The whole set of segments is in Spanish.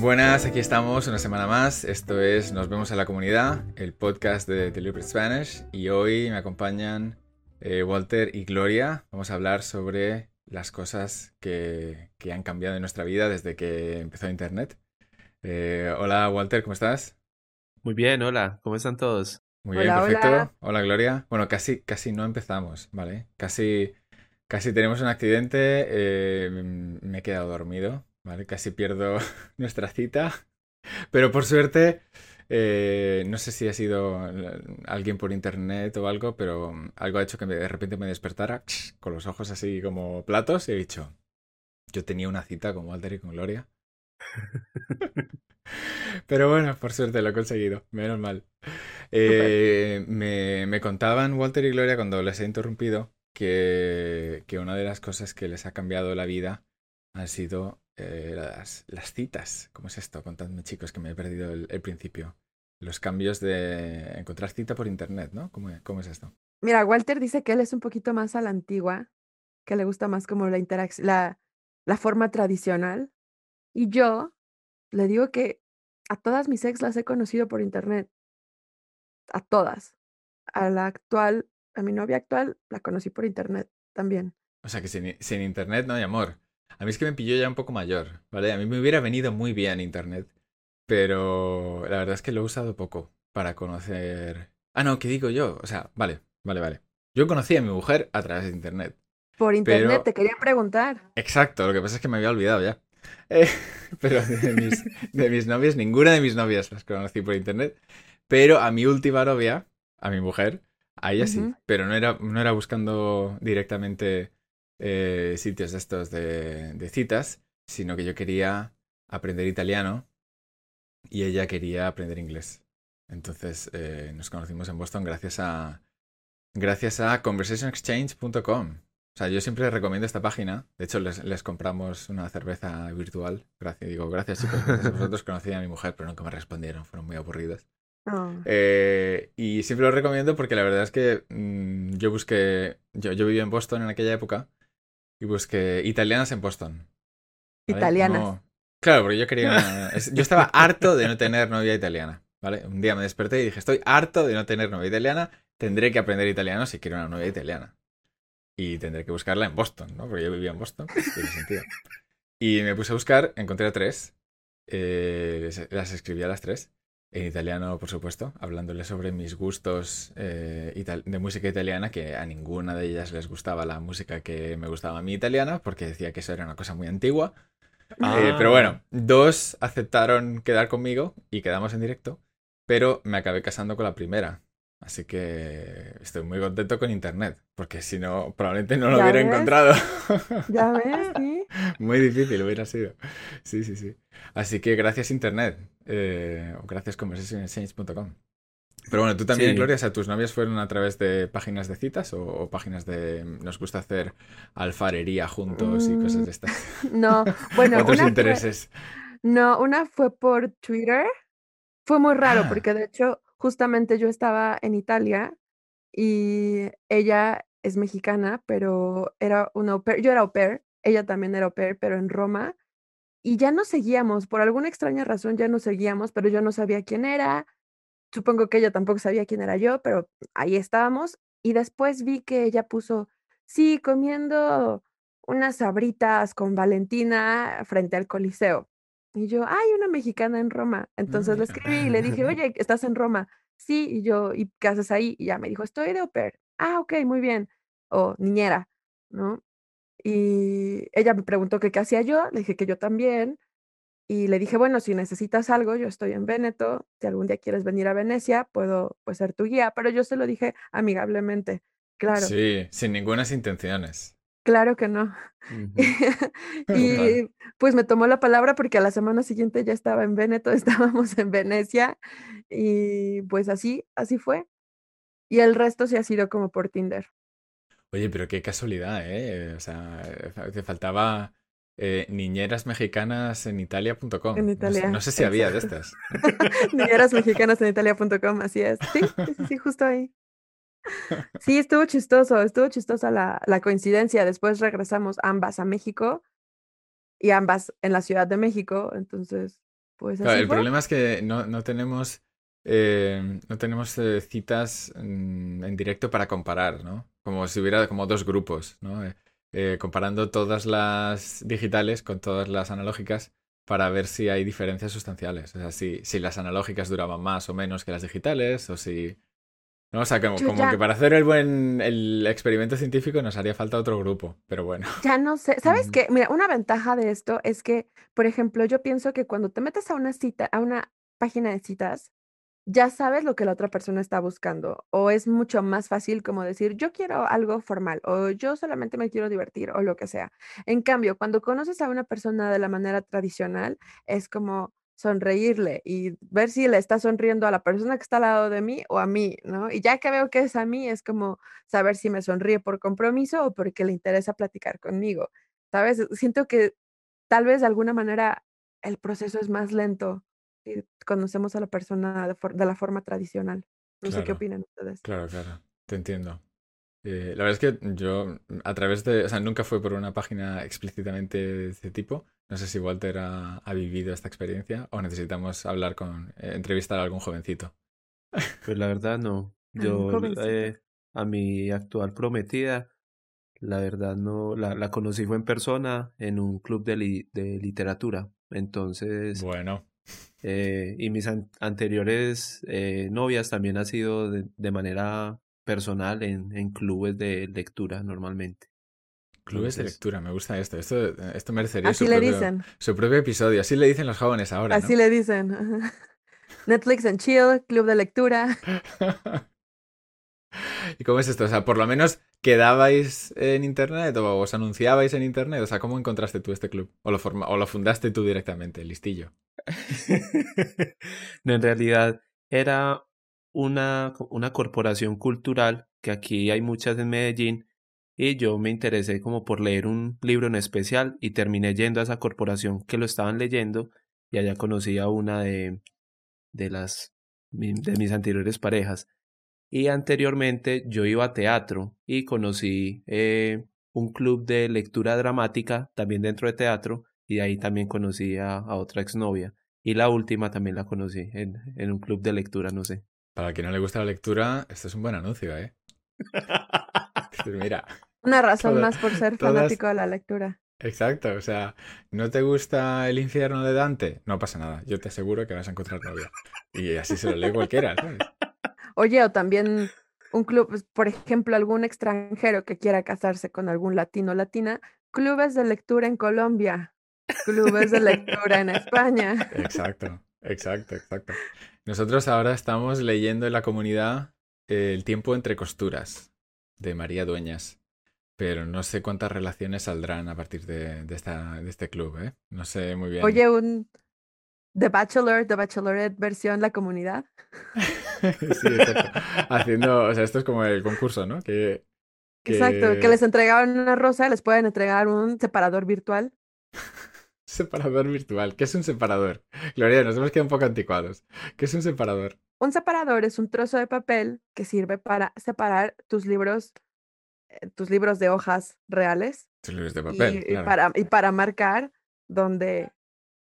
Buenas, aquí estamos una semana más. Esto es Nos vemos en la comunidad, el podcast de Deliberate Spanish. Y hoy me acompañan eh, Walter y Gloria. Vamos a hablar sobre las cosas que, que, han cambiado en nuestra vida desde que empezó Internet. Eh, hola Walter, ¿cómo estás? Muy bien, hola, ¿cómo están todos? Muy bien, perfecto. Hola. Gloria. Bueno, casi, casi no empezamos, ¿vale? Casi, casi tenemos un accidente. Eh, me he quedado dormido. ¿Vale? Casi pierdo nuestra cita. Pero por suerte, eh, no sé si ha sido alguien por internet o algo, pero algo ha hecho que de repente me despertara con los ojos así como platos y he dicho, yo tenía una cita con Walter y con Gloria. Pero bueno, por suerte lo he conseguido, menos mal. Eh, me, me, contaban Walter y Gloria cuando les he interrumpido que, que, una de las cosas que les ha cambiado la vida han sido eh, las, las, citas. ¿Cómo es esto? Contadme, chicos, que me he perdido el, el, principio. Los cambios de encontrar cita por internet, ¿no? ¿Cómo, ¿Cómo, es esto? Mira, Walter dice que él es un poquito más a la antigua, que le gusta más como la interacción, la, la forma tradicional. Y yo le digo que a todas mis ex las he conocido por internet. A todas. A la actual, a mi novia actual, la conocí por internet también. O sea que sin, sin internet no hay amor. A mí es que me pilló ya un poco mayor, ¿vale? A mí me hubiera venido muy bien Internet, pero la verdad es que lo he usado poco para conocer... Ah, no, ¿qué digo yo? O sea, vale, vale, vale. Yo conocí a mi mujer a través de Internet. Por Internet, pero... te quería preguntar. Exacto, lo que pasa es que me había olvidado ya. Eh, pero de mis, de mis novias, ninguna de mis novias las conocí por Internet, pero a mi última novia, a mi mujer, a ella sí, uh -huh. pero no era, no era buscando directamente eh, sitios de estos de, de, citas, sino que yo quería aprender italiano y ella quería aprender inglés. Entonces eh, nos conocimos en Boston gracias a gracias a conversationexchange.com. O sea, yo siempre recomiendo esta página. De hecho, les, les compramos una cerveza virtual. Gracias, digo, gracias chicos. Gracias vosotros conocí a mi mujer, pero nunca me respondieron. Fueron muy aburridos. Oh. Eh, y siempre lo recomiendo porque la verdad es que mmm, yo busqué. Yo, yo vivía en Boston en aquella época y busqué italianas en Boston. ¿vale? Italianas. No... Claro, porque yo quería una... Yo estaba harto de no tener novia italiana. ¿Vale? Un día me desperté y dije, estoy harto de no tener novia italiana, tendré que aprender italiano si quiero una novia italiana. Y tendré que buscarla en Boston, ¿no? Porque yo vivía en Boston, pues tiene sentido. Y me puse a buscar, encontré a tres, eh, las escribí a las tres, en italiano, por supuesto, hablándole sobre mis gustos eh, de música italiana, que a ninguna de ellas les gustaba la música que me gustaba a mí italiana, porque decía que eso era una cosa muy antigua. Ah. Eh, pero bueno, dos aceptaron quedar conmigo y quedamos en directo, pero me acabé casando con la primera. Así que estoy muy contento con internet, porque si no, probablemente no lo hubiera ves? encontrado. Ya ves, sí. muy difícil hubiera sido. Sí, sí, sí. Así que gracias internet, eh, o gracias conversationexchange.com. Pero bueno, tú también, sí. Gloria, o sea, ¿tus novias fueron a través de páginas de citas o, o páginas de... nos gusta hacer alfarería juntos mm, y cosas de estas? No, bueno, Otros una intereses. Fue, no, una fue por Twitter. Fue muy raro Ah. porque de hecho justamente yo estaba en Italia y ella es mexicana, pero era una au pair, yo era au pair, ella también era au pair, pero en Roma, y ya nos seguíamos, por alguna extraña razón ya nos seguíamos, pero yo no sabía quién era, supongo que ella tampoco sabía quién era yo, pero ahí estábamos, y después vi que ella puso, sí, comiendo unas sabritas con Valentina frente al Coliseo. Y yo, hay una mexicana en Roma. Entonces le escribí y le dije, oye, ¿estás en Roma? Sí, y yo, ¿y qué haces ahí? Y ya me dijo, estoy de au pair. Ah, ok, muy bien. O niñera, ¿no? Y ella me preguntó que qué hacía yo, le dije que yo también. Y le dije, bueno, si necesitas algo, yo estoy en Véneto, si algún día quieres venir a Venecia, puedo pues, ser tu guía, pero yo se lo dije amigablemente, claro. Sí, sin ningunas intenciones. Claro que no. Y pues me tomó la palabra porque a la semana siguiente ya estaba en Véneto, estábamos en Venecia y pues así, así fue. Y el resto sí ha sido como por Tinder. Oye, pero qué casualidad, ¿eh? O sea, te faltaba eh, niñeras mexicanas en italia.com. En Italia, no sé si había de estas. Niñeras mexicanas en italia.com, así es. Sí, sí, sí, justo ahí. Sí, estuvo chistoso, estuvo chistosa la, la coincidencia. Después regresamos ambas a México y ambas en la Ciudad de México. Entonces, pues Claro, así el fue. problema es que no, no tenemos, eh, no tenemos eh, citas en directo para comparar, ¿no? Como si hubiera como dos grupos, ¿no? Eh, comparando todas las digitales con todas las analógicas para ver si hay diferencias sustanciales. O sea, si, si las analógicas duraban más o menos que las digitales, o si... ¿no? O sea, como, Yo como ya- que para hacer el buen el experimento científico nos haría falta otro grupo, pero bueno. Ya no sé, ¿sabes qué? Mira, una ventaja de esto es que, por ejemplo, yo pienso que cuando te metes a una cita, a una página de citas, ya sabes lo que la otra persona está buscando, o es mucho más fácil como decir, yo quiero algo formal, o yo solamente me quiero divertir, o lo que sea. En cambio, cuando conoces a una persona de la manera tradicional, es como sonreírle y ver si le está sonriendo a la persona que está al lado de mí o a mí, ¿no? Y ya que veo que es a mí, es como saber si me sonríe por compromiso o porque le interesa platicar conmigo, ¿sabes? Siento que tal vez de alguna manera el proceso es más lento si conocemos a la persona de, la forma tradicional. No sé qué opinan ustedes. Claro, claro, te entiendo. Eh, la verdad es que yo, a través de, o sea, nunca fue por una página explícitamente de este tipo. No sé si Walter ha, ha vivido esta experiencia o necesitamos hablar con, eh, entrevistar a algún jovencito. Pues la verdad no. Yo eh, a mi actual prometida, la verdad no, la, la conocí fue en persona en un club de, li- de literatura. Entonces, Bueno, eh, y mis an- anteriores novias también ha sido de, de manera personal en, en clubes de lectura normalmente. Clubes de lectura, me gusta esto. Esto, esto merecería Así su le propio, dicen, su propio episodio. Así le dicen los jóvenes ahora, así ¿no? le dicen. Netflix and chill, club de lectura. ¿Y cómo es esto? O sea, por lo menos quedabais en internet o os anunciabais en internet. O sea, ¿cómo encontraste tú este club? ¿O lo, forma- o lo fundaste tú directamente, listillo? No, en realidad era una, una corporación cultural que aquí hay muchas en Medellín y yo me interesé como por leer un libro en especial y terminé yendo a esa corporación que lo estaban leyendo y allá conocí a una de, de las de mis anteriores parejas. Y anteriormente yo iba a teatro y conocí eh, un club de lectura dramática también dentro de teatro y de ahí también conocí a, a otra exnovia. Y la última también la conocí en, en un club de lectura, no sé. Para quien no le gusta la lectura, esto es un buen anuncio, ¿eh? Mira, Una razón más por ser todas- fanático de la lectura. exacto. O sea, ¿no te gusta el infierno de Dante? No pasa nada. Yo te aseguro que vas a encontrar novia. Y así se lo lee cualquiera, ¿sabes? Oye, o también un club, pues, por ejemplo, algún extranjero que quiera casarse con algún latino o latina, clubes de lectura en Colombia, clubes de lectura en España. Exacto, exacto, exacto. Nosotros ahora estamos leyendo en la comunidad eh, El tiempo entre costuras de María Dueñas. Pero no sé cuántas relaciones saldrán a partir de, de esta, de este club, ¿eh? No sé muy bien. Oye, un The Bachelor, The Bachelorette versión la comunidad. Sí, exacto. Haciendo, o sea, esto es como el concurso, ¿no? Que, Exacto, que les entregaban una rosa, les pueden entregar un separador virtual. Separador virtual. ¿Qué es un separador? Gloria, nos hemos quedado un poco anticuados. ¿Qué es un separador? Un separador es un trozo de papel que sirve para separar tus libros, tus libros de hojas reales Tus libros de y, papel, y claro. para, y para marcar dónde,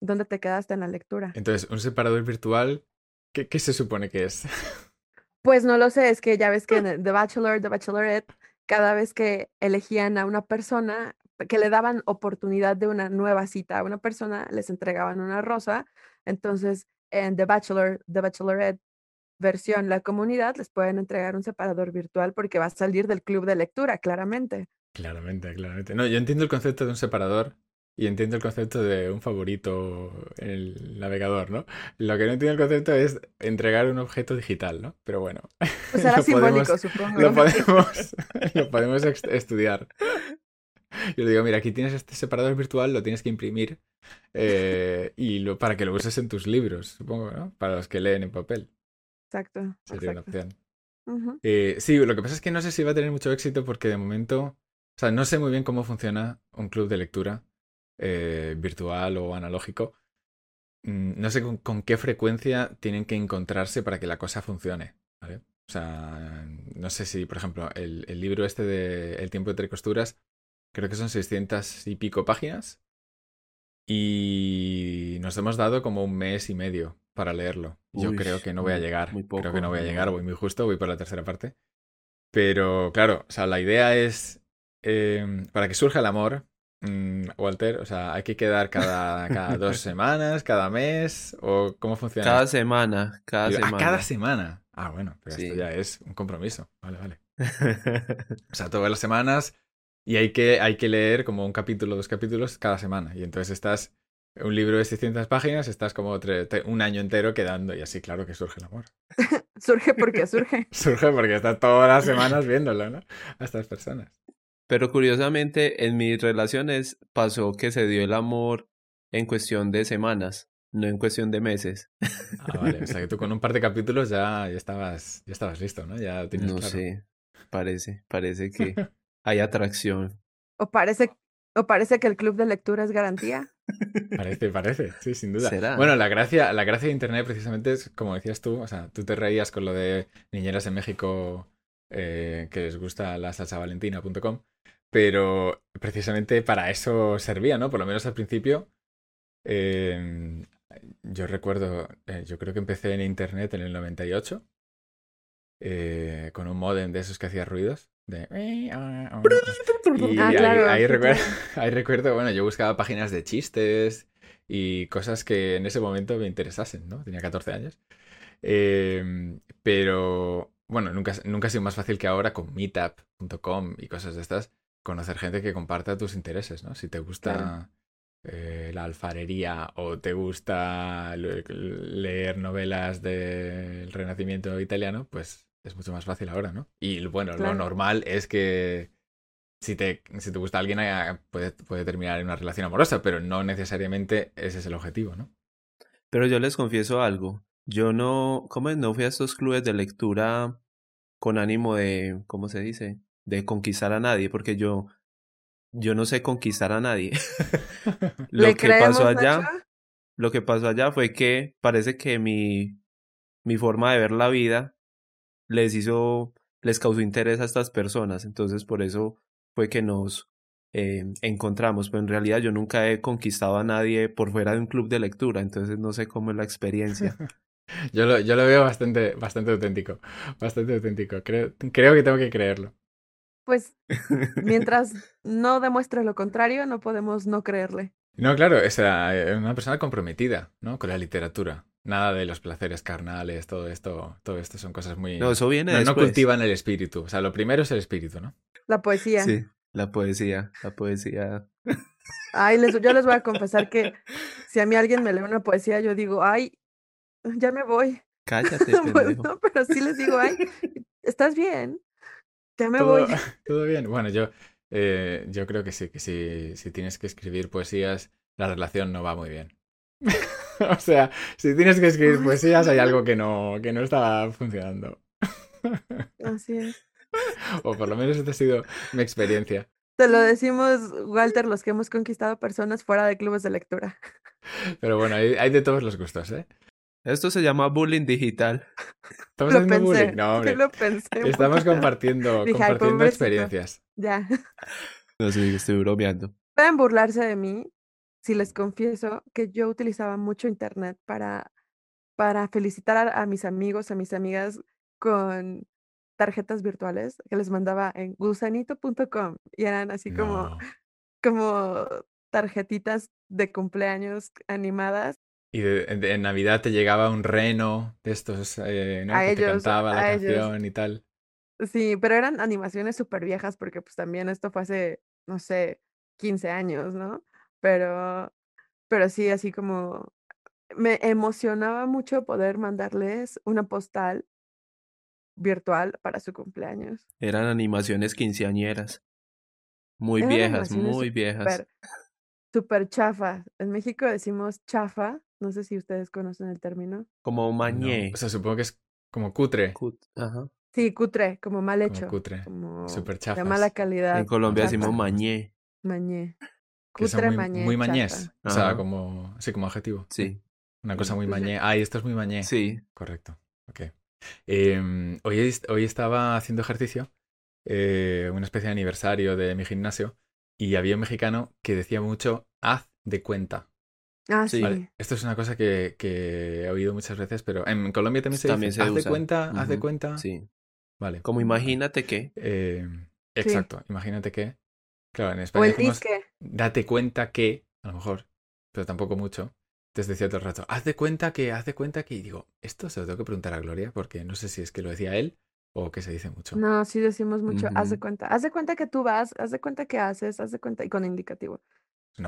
dónde te quedaste en la lectura. Entonces, un separador virtual, ¿qué, qué se supone que es? Pues no lo sé, es que ya ves que en The Bachelor, The Bachelorette, cada vez que elegían a una persona, que le daban oportunidad de una nueva cita a una persona, les entregaban una rosa. Entonces, en The Bachelor, The Bachelorette versión la comunidad, les pueden entregar un separador virtual porque va a salir del club de lectura, claramente. Claramente, claramente. No, yo entiendo el concepto de un separador y entiendo el concepto de un favorito en el navegador, ¿no? Lo que no entiendo el concepto es entregar un objeto digital, ¿no? Pero bueno, Pues será lo simbólico, podemos, supongo. lo podemos, lo podemos estudiar. Yo le digo, mira, aquí tienes este separador virtual, lo tienes que imprimir eh, y lo, para que lo uses en tus libros, supongo, ¿no? Para los que leen en papel. Exacto, Sería una opción. Eh, sí, lo que pasa es que no sé si va a tener mucho éxito porque de momento, o sea, no sé muy bien cómo funciona un club de lectura eh, virtual o analógico. Mm, No sé con, con qué frecuencia tienen que encontrarse para que la cosa funcione, ¿vale? O sea, no sé si, por ejemplo, el, el libro este de El tiempo entre costuras, creo que son 600 y pico páginas. y nos hemos dado como un mes y medio para leerlo. Yo Uy, creo que no voy a llegar. muy Creo que poco, no voy a llegar, voy muy justo, voy por la tercera parte. Pero claro, o sea, la idea es, eh, para que surja el amor, mm, Walter, o sea, hay que quedar cada, cada dos semanas, cada mes, o cómo funciona. Cada semana, cada Digo, ah, semana. cada semana. Ah, bueno, pero esto ya es un compromiso. Vale, vale. O sea, todas las semanas y hay que, hay que leer como un capítulo, dos capítulos cada semana. Y entonces estás, un libro de 600 páginas, estás como un año entero quedando y así, claro que surge el amor. Surge porque surge. Surge porque estás todas las semanas viéndolo, ¿no? A estas personas. Pero curiosamente, en mis relaciones pasó que se dio el amor en cuestión de semanas, no en cuestión de meses. Ah, vale. O sea, que tú con un par de capítulos ya, ya, estabas, ya estabas listo, ¿no? Ya tienes No claro. sé, parece, parece que hay atracción. O parece, o parece que el club de lectura es garantía. Parece, parece, sí, sin duda. ¿Será? Bueno, la gracia, la gracia de Internet precisamente es, como decías tú, o sea, tú te reías con lo de niñeras en México eh, que les gusta la salsavalentina.com, pero precisamente para eso servía, ¿no? Por lo menos al principio. eh, yo recuerdo, eh, yo creo que empecé en Internet en el 98 eh, con un modem de esos que hacía ruidos. De... Y Ah, ahí, claro, ahí sí, recuerdo, ahí recuerdo, bueno, yo buscaba páginas de chistes y cosas que en ese momento me interesasen, ¿no? Tenía 14 años. Eh, pero, bueno, nunca, nunca ha sido más fácil que ahora con meetup.com y cosas de estas, conocer gente que comparta tus intereses, ¿no? Si te gusta Claro. eh, la alfarería o te gusta le- leer novelas del Renacimiento italiano, pues es mucho más fácil ahora, ¿no? Y bueno, lo normal es que si te, si te gusta alguien eh, puede, puede terminar en una relación amorosa, pero no necesariamente ese es el objetivo, ¿no? Pero yo les confieso algo. Yo no, ¿cómo es? No fui a estos clubes de lectura con ánimo de, ¿cómo se dice? De conquistar a nadie, porque yo, yo no sé conquistar a nadie. Lo ¿Le que creemos, pasó allá, Nacho? lo que pasó allá fue que parece que mi, mi forma de ver la vida les hizo, les causó interés a estas personas. Entonces, por eso fue que nos eh, encontramos. Pero en realidad yo nunca he conquistado a nadie por fuera de un club de lectura. Entonces, no sé cómo es la experiencia. Yo lo, yo lo veo bastante, bastante auténtico, bastante auténtico. Creo, creo que tengo que creerlo. Pues mientras no demuestre lo contrario, no podemos no creerle. No, claro, es eh, una persona comprometida, ¿no? Con la literatura. Nada de los placeres carnales, todo esto, todo esto son cosas muy... No, eso viene no, no cultivan el espíritu. O sea, lo primero es el espíritu, ¿no? La poesía. Sí, la poesía, la poesía. Ay, les- yo les voy a confesar que si a mí alguien me lee una poesía, yo digo, ay, ya me voy. Cállate, Pues no, pero sí les digo, ay, ¿estás bien? Ya me todo, voy. todo bien. Bueno, yo, eh, yo creo que sí, que si, si tienes que escribir poesías, la relación no va muy bien. o sea, si tienes que escribir poesías, hay algo que no, que no está funcionando. Así es. o por lo menos esta ha sido mi experiencia. Te lo decimos, Walter, los que hemos conquistado personas fuera de clubes de lectura. Pero bueno, hay, hay de todos los gustos, ¿eh? Esto se llama bullying digital. Estamos Lo haciendo pensé, bullying. No, hombre. lo pensé. Estamos compartiendo, Dije, "Ay, compartiendo pobrecito". experiencias. Ya. No sé, estoy bromeando. Pueden burlarse de mí si les confieso que yo utilizaba mucho internet para, para felicitar a, a mis amigos, a mis amigas con tarjetas virtuales que les mandaba en gusanito.com y eran así como, No. como tarjetitas de cumpleaños animadas. Y de, de- en Navidad te llegaba un reno de estos, eh, que te ellos, cantaba la a ellos. canción y tal. Sí, pero eran animaciones súper viejas porque pues también esto fue hace, no sé, 15 años, ¿no? Pero, pero sí, así como me emocionaba mucho poder mandarles una postal virtual para su cumpleaños. Eran animaciones quinceañeras. Muy Eran viejas, muy viejas. Súper, chafa. En México decimos chafa, no sé si ustedes conocen el término. Como mañé. No, O sea, supongo que es como cutre. Cut- Ajá. Sí, cutre, como mal Como hecho. cutre. Como Súper de chafas. mala calidad. En Colombia chafa, decimos mañé. Mañé. Cutre, muy, mañé, muy mañés. O sea, Ajá. como, sí, como adjetivo. Sí, Una cosa muy mañé. Ay, esto es muy mañé. sí. Correcto. Ok. Em, hoy, hoy estaba haciendo ejercicio, eh, una especie de aniversario de mi gimnasio, y había un mexicano que decía mucho, haz de cuenta. Ah, Sí. Vale, Esto es una cosa que, que he oído muchas veces, pero en Colombia también se También dice, se haz de cuenta, haz de cuenta. Sí. Vale. Como imagínate que. Eh, exacto, imagínate que, claro, en O España el decimos, disque. Date cuenta que, a lo mejor, pero tampoco mucho. Entonces decía todo el rato, haz de cuenta que, haz de cuenta que, y digo, esto se lo tengo que preguntar a Gloria, porque no sé si es que lo decía él o que se dice mucho. No, sí decimos mucho, haz de cuenta. Haz de cuenta que tú vas, haz de cuenta que haces, haz de cuenta, y con indicativo.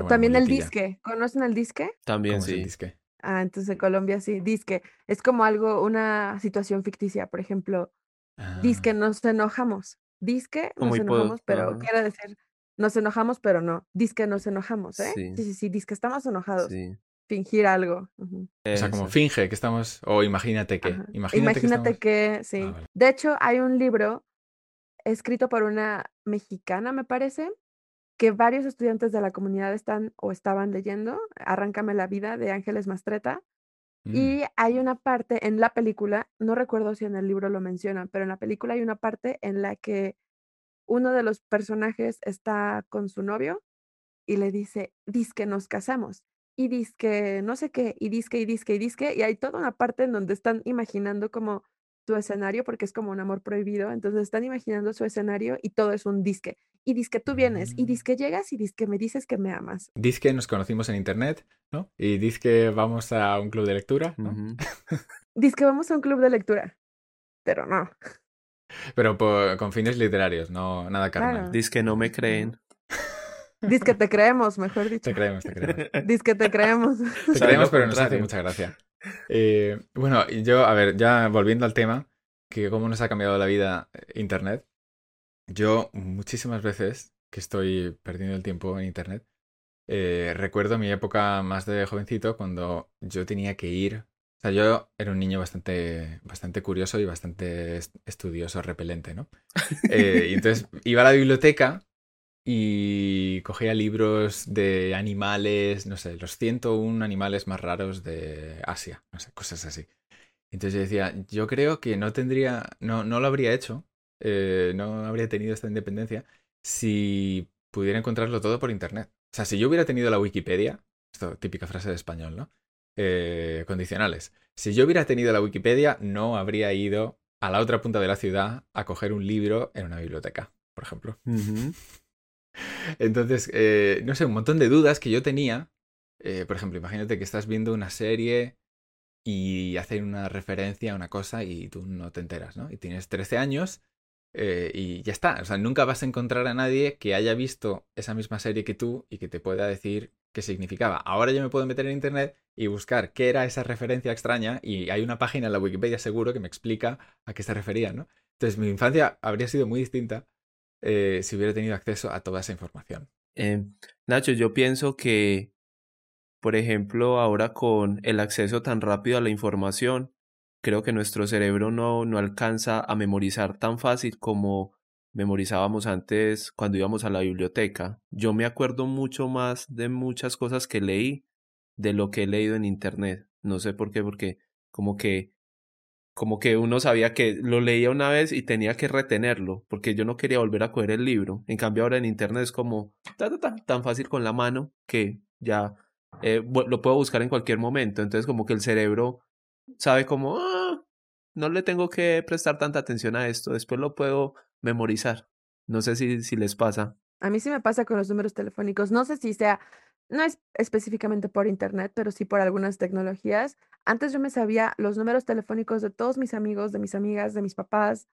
También el disque. ¿Conocen el disque? También ¿Cómo es el sí. disque? Ah, entonces en Colombia sí, disque. Es como algo, una situación ficticia. Por ejemplo, disque Ah, nos enojamos. Disque nos enojamos, pero quiere decir, nos enojamos, pero no. Disque nos enojamos, ¿eh? Sí. Sí, sí, sí, disque estamos enojados. Sí. Fingir algo. ujú. o sea, como finge que estamos, o imagínate que, Ajá. imagínate, que estamos... que, sí. Ah, vale. De hecho, hay un libro escrito por una mexicana, me parece, que varios estudiantes de la comunidad están o estaban leyendo, Arráncame la vida de Ángeles Mastreta. Mm, Y hay una parte en la película, no recuerdo si en el libro lo mencionan, pero en la película hay una parte en la que uno de los personajes está con su novio y le dice, dice que nos casamos. Y dice que no sé qué, y dice que, y dice que, y dice que, y hay toda una parte en donde están imaginando como su escenario, porque es como un amor prohibido, entonces están imaginando su escenario y todo es un disque. Y dice que tú vienes, y Mm. dice que llegas, y dice que me dices que me amas. Diz que nos conocimos en internet, ¿no? Y diz que vamos a un club de lectura, ¿no? Ujú. Dice que vamos a un club de lectura, pero no. Pero por- con fines literarios, no nada carnal. Claro. Dice que no me creen. Dice que te creemos, mejor dicho. Te creemos, te creemos. Dice que te creemos. Te creemos, pero nos hace mucha gracia. Eh, bueno, yo, a ver, ya volviendo al tema, que cómo nos ha cambiado la vida eh, Internet. Yo muchísimas veces que estoy perdiendo el tiempo en Internet, eh, recuerdo mi época más de jovencito cuando yo tenía que ir. O sea, yo era un niño bastante, bastante curioso y bastante est- estudioso, repelente, ¿no? Eh, y entonces iba a la biblioteca y cogía libros de animales, no sé, los 101 animales más raros de Asia, no sé, cosas así. Entonces yo decía, yo creo que no tendría, no, no lo habría hecho, eh, no habría tenido esta independencia si pudiera encontrarlo todo por internet. O sea, si yo hubiera tenido la Wikipedia, esto típica frase de español, ¿no? Eh, condicionales. Si yo hubiera tenido la Wikipedia, no habría ido a la otra punta de la ciudad a coger un libro en una biblioteca, por ejemplo. Entonces, eh, no sé, un montón de dudas que yo tenía. Eh, por ejemplo, imagínate que estás viendo una serie y hacen una referencia a una cosa y tú no te enteras, ¿no? Y tienes 13 años eh, y ya está. O sea, nunca vas a encontrar a nadie que haya visto esa misma serie que tú y que te pueda decir qué significaba. Ahora yo me puedo meter en internet y buscar qué era esa referencia extraña y hay una página en la Wikipedia seguro que me explica a qué se refería, ¿no? Entonces mi infancia habría sido muy distinta eh, si hubiera tenido acceso a toda esa información. Eh, Nacho, yo pienso que, por ejemplo, ahora con el acceso tan rápido a la información, creo que nuestro cerebro no, no alcanza a memorizar tan fácil como memorizábamos antes cuando íbamos a la biblioteca. Yo me acuerdo mucho más de muchas cosas que leí de lo que he leído en internet. No sé por qué, porque como que como que uno sabía que lo leía una vez y tenía que retenerlo, porque yo no quería volver a coger el libro. En cambio ahora en internet es como ta, ta, ta, tan fácil con la mano que ya eh, lo puedo buscar en cualquier momento. Entonces como que el cerebro sabe como, ah, no le tengo que prestar tanta atención a esto, después lo puedo memorizar. No sé si, si les pasa. A mí sí me pasa con los números telefónicos. No sé si sea, no es específicamente por internet, pero sí por algunas tecnologías. Antes yo me sabía los números telefónicos de todos mis amigos, de mis amigas, de mis papás.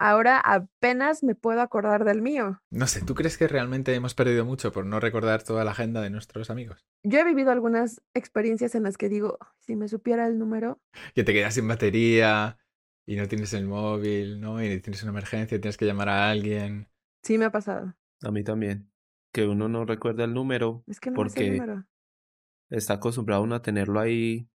Ahora apenas me puedo acordar del mío. No sé, ¿tú crees que realmente hemos perdido mucho por no recordar toda la agenda de nuestros amigos? Yo he vivido algunas experiencias en las que digo, "Ay, si me supiera el número, Que te quedas sin batería y no tienes el móvil, ¿no? Y tienes una emergencia y tienes que llamar a alguien. sí me ha pasado. A mí también. Que uno no recuerda el número Es que no sé el porque número. está acostumbrado uno a tenerlo ahí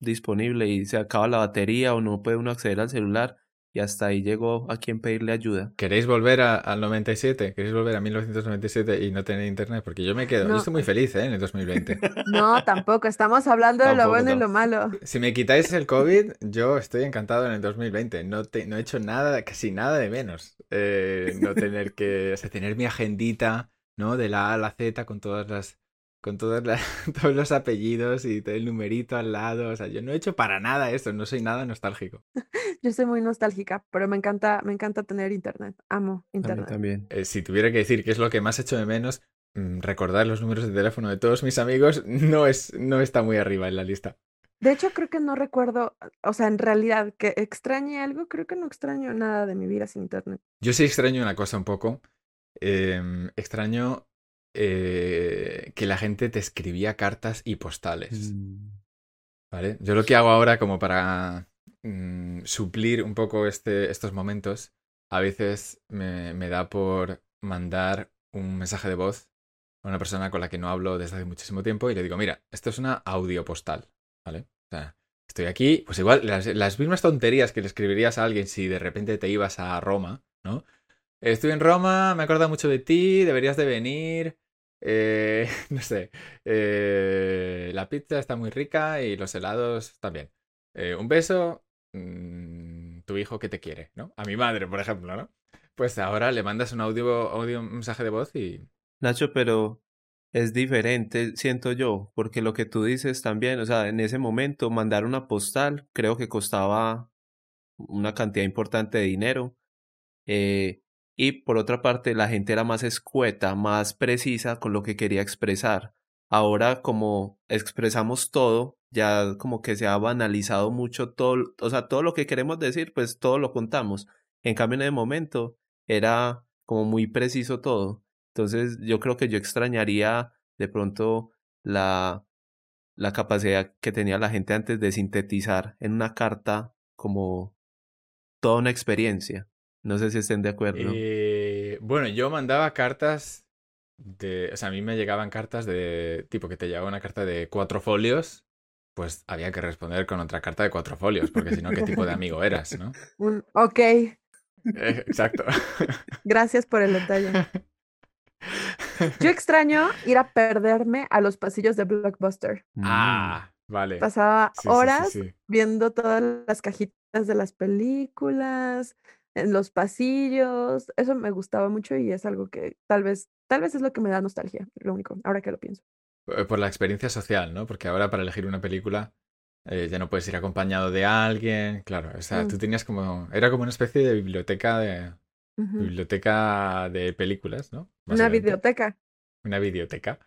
disponible y se acaba la batería o no puede uno acceder al celular y hasta ahí llegó a quien pedirle ayuda. ¿Queréis volver a- al 97? ¿Queréis volver a 1997 y no tener internet? Porque yo me quedo, yo estoy muy feliz, ¿eh? En el 2020. No, tampoco. Estamos hablando de lo bueno y lo malo. Si me quitáis el COVID, yo estoy encantado en el 2020. No, te- no he hecho nada, casi nada de menos. Eh, no tener que, o sea, tener mi agendita, ¿no? De la A a la Z con todas las, con todos, todos los apellidos y todo el numerito al lado. O sea, yo no he hecho para nada eso, no soy nada nostálgico. Yo soy muy nostálgica, pero me encanta, me encanta tener internet. Amo A mí internet. también. Eh, si tuviera que decir qué es lo que más echo de menos, mm, recordar los números de teléfono de todos mis amigos no, es, no está muy arriba en la lista. De hecho, creo que no recuerdo, o sea, en realidad, que extrañe algo, creo que no extraño nada de mi vida sin internet. Yo sí extraño una cosa un poco. em, extraño eh, que la gente te escribía cartas y postales. Mm. ¿Vale? Yo lo que hago ahora como para mm, suplir un poco este, estos momentos, a veces me, me da por mandar un mensaje de voz a una persona con la que no hablo desde hace muchísimo tiempo y le digo, mira, esto es una audio postal, ¿vale? O sea, estoy aquí, pues igual las, las mismas tonterías que le escribirías a alguien si de repente te ibas a Roma, ¿no? Estoy en Roma, me acuerdo mucho de ti, deberías de venir. Eh, no sé, eh, la pizza está muy rica y los helados también. Eh, un beso, mm, tu hijo que te quiere, ¿no? A mi madre, por ejemplo, ¿no? Pues ahora le mandas un audio, audio un mensaje de voz y... Nacho, pero es diferente, siento yo, porque lo que tú dices también, o sea, en ese momento mandar una postal creo que costaba una cantidad importante de dinero. eh, y por otra parte, la gente era más escueta, más precisa con lo que quería expresar. Ahora, como expresamos todo, ya como que se ha banalizado mucho todo, o sea, todo lo que queremos decir, pues todo lo contamos. En cambio, en el momento era como muy preciso todo. Entonces, yo creo que yo extrañaría de pronto la, la capacidad que tenía la gente antes de sintetizar en una carta como toda una experiencia. No sé si estén de acuerdo. Eh, bueno, yo mandaba cartas de... O sea, a mí me llegaban cartas de... Tipo que te llegaba una carta de cuatro folios, pues había que responder con otra carta de cuatro folios, porque si no, ¿qué tipo de amigo eras, no? Un, ok, Eh, exacto. gracias por el detalle. Yo extraño ir a perderme a los pasillos de Blockbuster. Ah, vale. Pasaba Sí, sí, sí, horas sí. viendo todas las cajitas de las películas, en los pasillos. Eso me gustaba mucho y es algo que tal vez, tal vez es lo que me da nostalgia, lo único, ahora que lo pienso. Por la experiencia social, ¿no? Porque ahora para elegir una película eh, ya no puedes ir acompañado de alguien. Claro, o sea, Mm. tú tenías como... Era como una especie de biblioteca de... Biblioteca de películas, ¿no? Una videoteca. Una videoteca.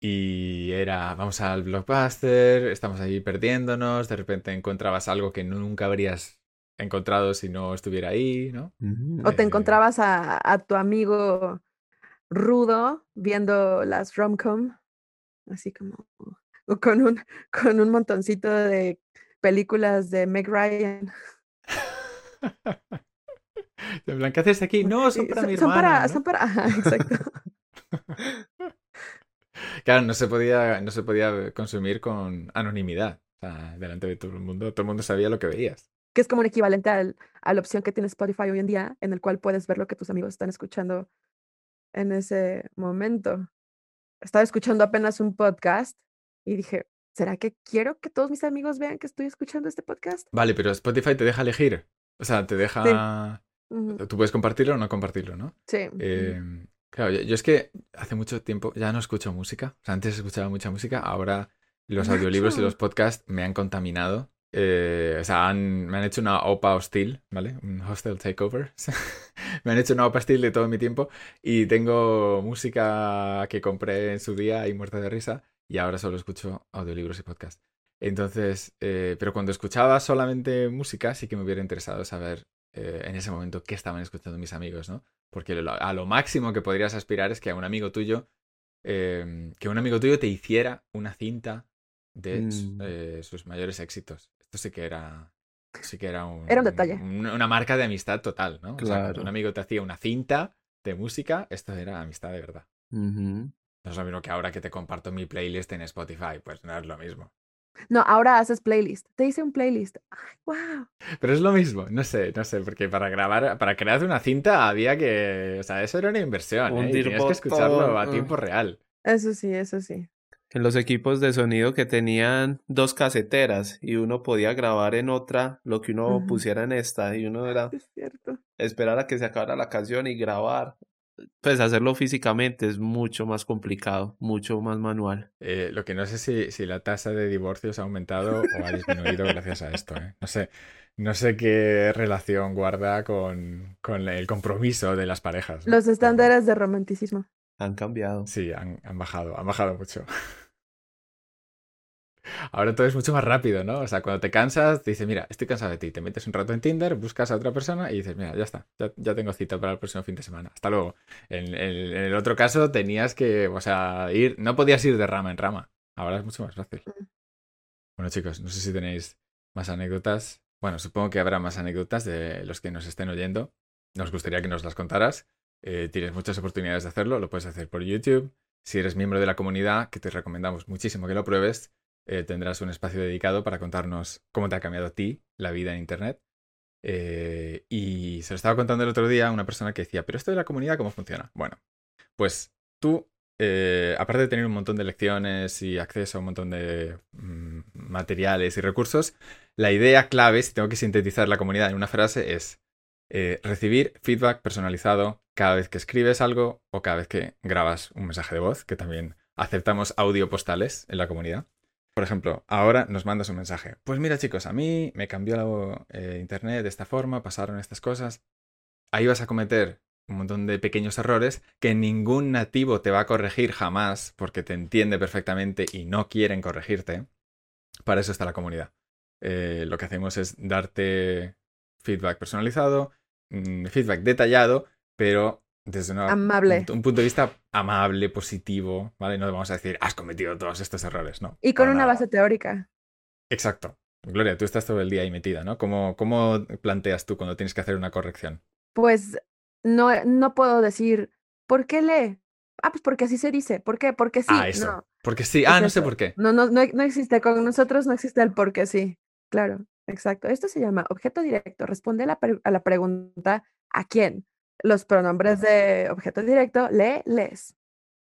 Y era, vamos al blockbuster, estamos ahí perdiéndonos, de repente encontrabas algo que nunca habrías encontrado si no estuviera ahí, ¿no? Mm. O te Eh, encontrabas a, a tu amigo rudo viendo las romcom, así como o con un, con un montoncito de películas de Meg Ryan. De plan, ¿qué haces aquí? No, son para mi son hermana, para, ¿no? son para, ajá, exacto. Claro, no se podía, no se podía consumir con anonimidad. O sea, delante de todo el mundo, todo el mundo sabía lo que veías. Que es como un equivalente al- a la opción que tiene Spotify hoy en día, en el cual puedes ver lo que tus amigos están escuchando en ese momento. Estaba escuchando apenas un podcast y dije, ¿será que quiero que todos mis amigos vean que estoy escuchando este podcast? Vale, pero Spotify te deja elegir. O sea, te deja... Tú puedes compartirlo o no compartirlo, ¿no? Sí. Eh, claro, yo, yo es que hace mucho tiempo ya no escucho música. O sea, antes escuchaba mucha música, ahora los audiolibros y los podcasts me han contaminado. Eh, o sea, han- me han hecho una OPA hostil, ¿vale? Un hostile takeover. me han hecho una OPA hostil de todo mi tiempo y tengo música que compré en su día y muerta de risa y ahora solo escucho audiolibros y podcasts. Entonces, eh, pero cuando escuchaba solamente música sí que me hubiera interesado saber eh, en ese momento qué estaban escuchando mis amigos, ¿no? Porque lo- a lo máximo que podrías aspirar es que a un amigo tuyo, eh, que un amigo tuyo te hiciera una cinta de Mm. sus mayores éxitos. Esto sí que era, sí que era un, Era un detalle. un- una marca de amistad total, ¿no? O sea, un amigo te hacía una cinta de música, esto era amistad de verdad. No es lo mismo que ahora que te comparto mi playlist en Spotify, pues no es lo mismo. No, ahora haces playlist. Te hice un playlist. Ay, wow. Pero es lo mismo, no sé, no sé, porque para grabar, para crear una cinta había que, o sea, eso era una inversión, ¿eh? Y tenías que escucharlo a botón, tiempo ah. real. Eso sí, eso sí. En los equipos de sonido que tenían dos caseteras y uno podía grabar en otra lo que uno pusiera en esta y uno era Es cierto. esperar a que se acabara la canción y grabar. pues hacerlo físicamente es mucho más complicado, mucho más manual. Eh, lo que no sé si, si, la tasa de divorcios ha aumentado o ha disminuido gracias a esto. ¿eh? No sé. No sé qué relación guarda con, con, el compromiso de las parejas. Los estándares de romanticismo. Han cambiado. Sí, han, han bajado, han bajado mucho. Ahora todo es mucho más rápido, ¿no? O sea, cuando te cansas, te dices, mira, estoy cansado de ti. Te metes un rato en Tinder, buscas a otra persona y dices, mira, ya está, ya, tengo cita para el próximo fin de semana. Hasta luego. En, el otro caso tenías que, o sea, ir, no podías ir de rama en rama. Ahora es mucho más fácil. Mm. Bueno, chicos, no sé si tenéis más anécdotas. Bueno, supongo que habrá más anécdotas de los que nos estén oyendo. Nos gustaría que nos las contaras. Eh, tienes muchas oportunidades de hacerlo. Lo puedes hacer por YouTube. Si eres miembro de la comunidad, que te recomendamos muchísimo que lo pruebes, eh, tendrás un espacio dedicado para contarnos cómo te ha cambiado a ti la vida en Internet. Eh, y se lo estaba contando el otro día a una persona que decía, pero esto de la comunidad, ¿cómo funciona? Bueno, pues tú, aparte de tener un montón de lecciones y acceso a un montón de mm, materiales y recursos, la idea clave, si tengo que sintetizar la comunidad en una frase, es recibir feedback personalizado cada vez que escribes algo o cada vez que grabas un mensaje de voz, que también aceptamos audio postales en la comunidad. Por ejemplo, ahora nos mandas un mensaje. Pues mira chicos, a mí me cambió eh, Internet de esta forma, pasaron estas cosas. Ahí vas a cometer un montón de pequeños errores que ningún nativo te va a corregir jamás porque te entiende perfectamente y no quieren corregirte. Para eso está la comunidad. Eh, lo que hacemos es darte feedback personalizado, mm, feedback detallado, pero desde amable. Un, punto de vista amable, positivo, ¿vale? No vamos a decir, has cometido todos estos errores, ¿no? Y con una base teórica. Exacto. Gloria, tú estás todo el día ahí metida, ¿no? ¿Cómo, ¿Cómo planteas tú cuando tienes que hacer una corrección? Pues no, no puedo decir, ¿por qué lee? Ah, pues porque así se dice. ¿Por qué? Porque sí. Ah, eso. Porque sí. Ah, no sé por qué. No, no, no, no existe. Con nosotros no existe el por qué sí. Claro, exacto. Esto se llama objeto directo. Responde a la, a la pregunta ¿a quién? Los pronombres de objeto directo, le, les.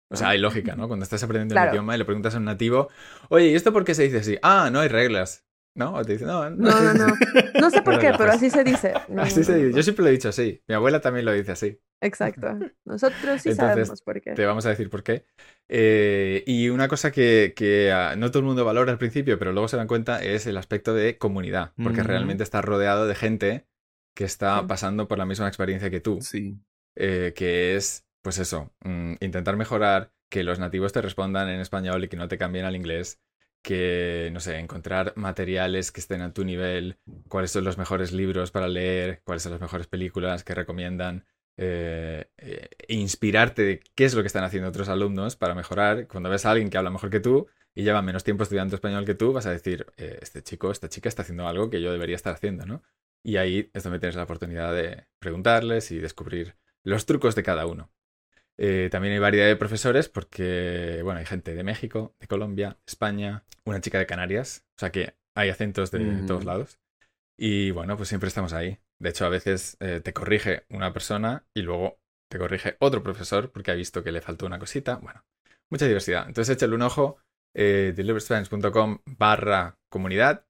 O sea, hay lógica, ¿no? Cuando estás aprendiendo un idioma y le preguntas a un nativo, oye, ¿y esto por qué se dice así? Ah, no hay reglas. ¿No? O te dice, no, no. No, no, no. sé por qué, pero así se dice. así se dice. Yo siempre lo he dicho así. Mi abuela también lo dice así. Exacto. Nosotros sí sabemos por qué. Te vamos a decir por qué. Eh, y una cosa que, que ah, no todo el mundo valora al principio, pero luego se dan cuenta, es el aspecto de comunidad. Porque realmente estás rodeado de gente que está pasando por la misma experiencia que tú. Sí. Eh, que es, pues eso, mm, intentar mejorar, que los nativos te respondan en español y que no te cambien al inglés, que, no sé, encontrar materiales que estén a tu nivel, cuáles son los mejores libros para leer, cuáles son las mejores películas que recomiendan, eh, eh, inspirarte de qué es lo que están haciendo otros alumnos para mejorar. Cuando ves a alguien que habla mejor que tú y lleva menos tiempo estudiando español que tú, vas a decir, este chico, esta chica está haciendo algo que yo debería estar haciendo, ¿no? Y ahí es donde tienes la oportunidad de preguntarles y descubrir los trucos de cada uno. Eh, también hay variedad de profesores porque, bueno, hay gente de México, de Colombia, España, una chica de Canarias, o sea que hay acentos de todos lados. Y bueno, pues siempre estamos ahí. De hecho, a veces eh, te corrige una persona y luego te corrige otro profesor porque ha visto que le faltó una cosita. Bueno, mucha diversidad. Entonces échale un ojo, eh, barra comunidad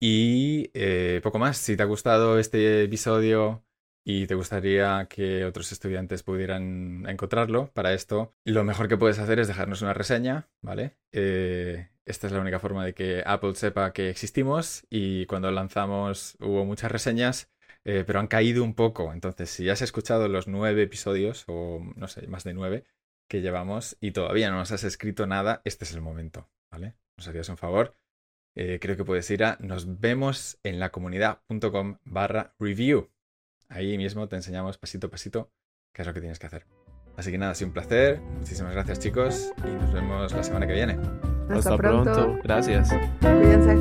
y eh, poco más, si te ha gustado este episodio y te gustaría que otros estudiantes pudieran encontrarlo, para esto lo mejor que puedes hacer es dejarnos una reseña, ¿vale? Eh, esta es la única forma de que Apple sepa que existimos y cuando lanzamos hubo muchas reseñas, eh, pero han caído un poco. Entonces, si has escuchado los nueve episodios, o no sé, más de nueve que llevamos y todavía no nos has escrito nada, este es el momento, ¿vale? Nos harías un favor eh, creo que puedes ir a nos vemos en la comunidad.com barra review. Ahí mismo te enseñamos pasito a pasito qué es lo que tienes que hacer. Así que nada, ha sido un placer. Muchísimas gracias chicos y nos vemos la semana que viene. Hasta, pronto. Gracias. Cuídense.